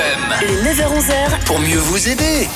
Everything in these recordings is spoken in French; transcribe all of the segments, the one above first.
FM. Les 9h-11h, Pour mieux vous aider.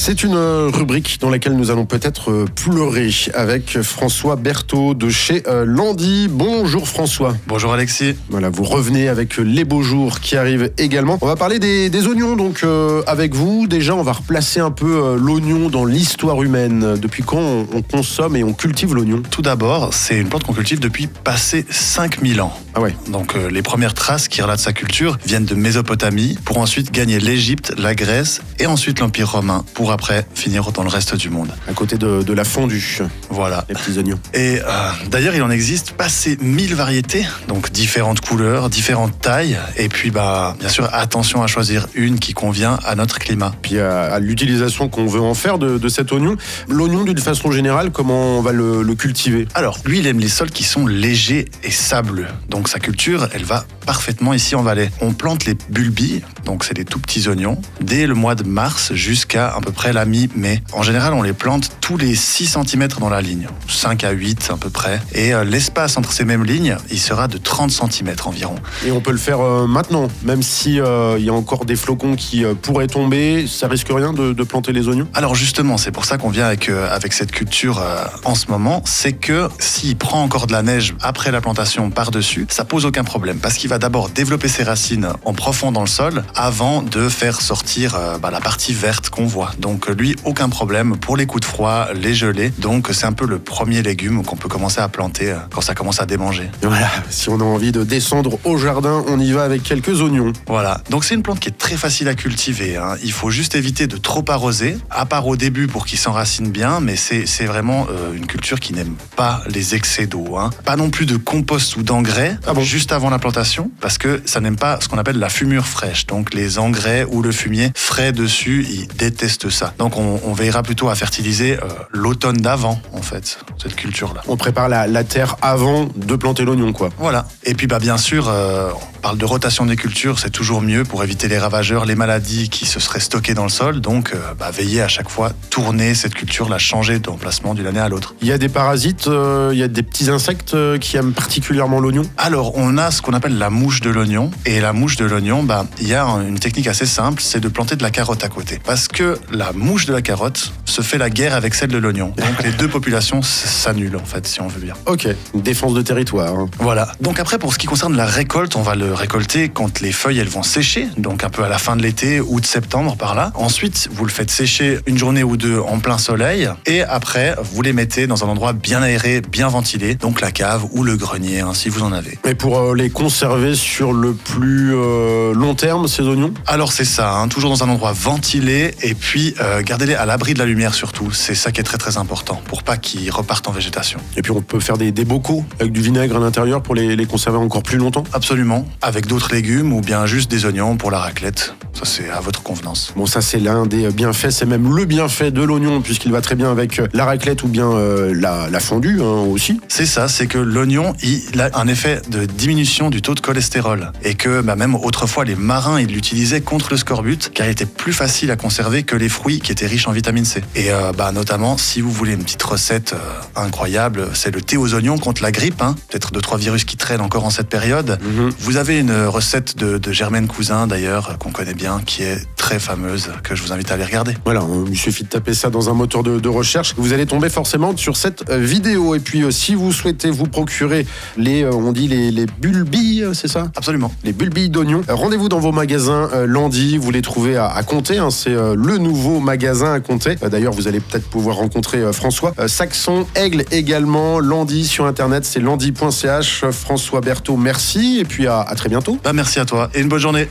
C'est une euh, rubrique dans laquelle nous allons peut-être euh, pleurer avec François Berthaud de chez euh, Landy. Bonjour François. Bonjour Alexis. Voilà, vous revenez avec les beaux jours qui arrivent également. On va parler des, des oignons donc euh, avec vous. Déjà, on va replacer un peu euh, l'oignon dans l'histoire humaine. Depuis quand on, on consomme et on cultive l'oignon? Tout d'abord, c'est une plante qu'on cultive depuis passé 5000 ans. Ah ouais. Donc euh, les premières traces qui relatent sa culture viennent de Mésopotamie pour ensuite gagner l'Égypte, la Grèce et ensuite l'Empire romain pour après finir dans le reste du monde. À côté de, de la fondue, Voilà. les petits oignons. Et euh, d'ailleurs, il en existe passé 1000 variétés, donc différentes couleurs, différentes tailles. Et puis, bah, bien sûr, attention à choisir une qui convient à notre climat. Puis à, à l'utilisation qu'on veut en faire de, de cet oignon. L'oignon, d'une façon générale, comment on va le, le cultiver? Alors, lui, il aime les sols qui sont légers et sableux. Donc, sa culture, elle va parfaitement ici en Valais. On plante les bulbilles, donc c'est des tout petits oignons, dès le mois de mars jusqu'à à peu près la mi-mai. En général, on les plante tous les 6 cm dans la ligne, 5 à 8 à peu près. Et euh, l'espace entre ces mêmes lignes, il sera de 30 cm environ. Et on peut le faire euh, maintenant, même si euh, il y a encore des flocons qui euh, pourraient tomber, ça risque rien de, de planter les oignons? Alors justement, c'est pour ça qu'on vient avec, avec cette culture en ce moment, c'est que s'il prend encore de la neige après la plantation par-dessus, ça pose aucun problème, parce qu'il va d'abord développer ses racines en profond dans le sol avant de faire sortir bah, la partie verte qu'on voit. Donc euh, lui, aucun problème pour les coups de froid, les gelées. Donc c'est un peu le premier légume qu'on peut commencer à planter euh, quand ça commence à démanger. Voilà, si on a envie de descendre au jardin, on y va avec quelques oignons. Voilà, donc c'est une plante qui est très facile à cultiver. hein. Il faut juste éviter de trop arroser, à part au début pour qu'il s'enracine bien, mais c'est c'est vraiment euh, une culture qui n'aime pas les excès d'eau. hein. Pas non plus de compost ou d'engrais Ah bon? juste avant la plantation, parce que ça n'aime pas ce qu'on appelle la fumure fraîche. Donc les engrais ou le fumier frais dessus, ils détestent ça. Donc on, veillera plutôt à fertiliser euh, l'automne d'avant, en fait, cette culture-là. On prépare la, la terre avant de planter l'oignon, quoi. Voilà. Et puis bah bien sûr, euh, on parle de rotation des cultures, c'est toujours mieux pour éviter les ravageurs, les maladies qui se seraient stockées dans le sol. Donc euh, bah, veillez à chaque fois tourner cette culture, la changer d'emplacement d'une année à l'autre. Il y a des parasites, euh, il y a des petits insectes qui aiment particulièrement l'oignon. Alors on a ce qu'on appelle la mouche de l'oignon. Et la mouche de l'oignon, bah, il y a une technique assez simple, c'est de planter de la carotte à côté. Parce que la mouche de la carotte se fait la guerre avec celle de l'oignon. Donc les deux populations s- s'annulent en fait, si on veut bien. Ok, une défense de territoire. hein. Voilà. Donc après, pour ce qui concerne la récolte, on va le récolter quand les feuilles elles vont sécher, donc un peu à la fin de l'été ou de septembre par là. Ensuite, vous le faites sécher une journée ou deux en plein soleil, et après, vous les mettez dans un endroit bien aéré, bien ventilé, donc la cave ou le grenier, hein, si vous en avez. Et pour euh, les conserver sur le plus euh, long terme, ces oignons? Alors c'est ça, hein, toujours dans un endroit ventilé, et puis euh, gardez-les à l'abri de la lumière surtout. C'est ça qui est très très important pour pas qu'ils repartent en végétation. Et puis on peut faire des, des bocaux avec du vinaigre à l'intérieur pour les, les conserver encore plus longtemps. Absolument, avec d'autres légumes ou bien juste des oignons pour la raclette. Ça c'est à votre convenance. Bon, ça c'est l'un des bienfaits, c'est même le bienfait de l'oignon puisqu'il va très bien avec euh, la raclette ou bien euh, la, la fondue hein, aussi. C'est ça, c'est que l'oignon, il a un effet de diminution du taux de cholestérol. Et que bah, même autrefois, les marins, ils l'utilisaient contre le scorbut, car il était plus facile à conserver que les fruits qui étaient riches en vitamine C. Et euh, bah, notamment, si vous voulez une petite recette euh, incroyable, c'est le thé aux oignons contre la grippe. Hein. Peut-être deux, trois virus qui traînent encore en cette période. Mhm. Vous avez une recette de, de Germaine Cousin, d'ailleurs, euh, qu'on connaît bien, qui est très fameuse, que je vous invite à aller regarder. Voilà, hein, il suffit de taper ça dans un moteur de, de recherche. Vous allez tomber forcément sur cette euh, vidéo. Et puis, euh, si vous souhaitez vous procurer les, euh, on dit les, les bulbilles, c'est ça? Absolument. les bulbilles d'oignons. Rendez-vous dans vos magasins Landy, vous les trouvez à, à Comté, hein, c'est le nouveau magasin à Comté. D'ailleurs, vous allez peut-être pouvoir rencontrer François. Saxon, Aigle également, Landy sur internet, c'est landy.ch. François Berthaud, merci et puis à- à très bientôt. Bah, merci à toi et une bonne journée.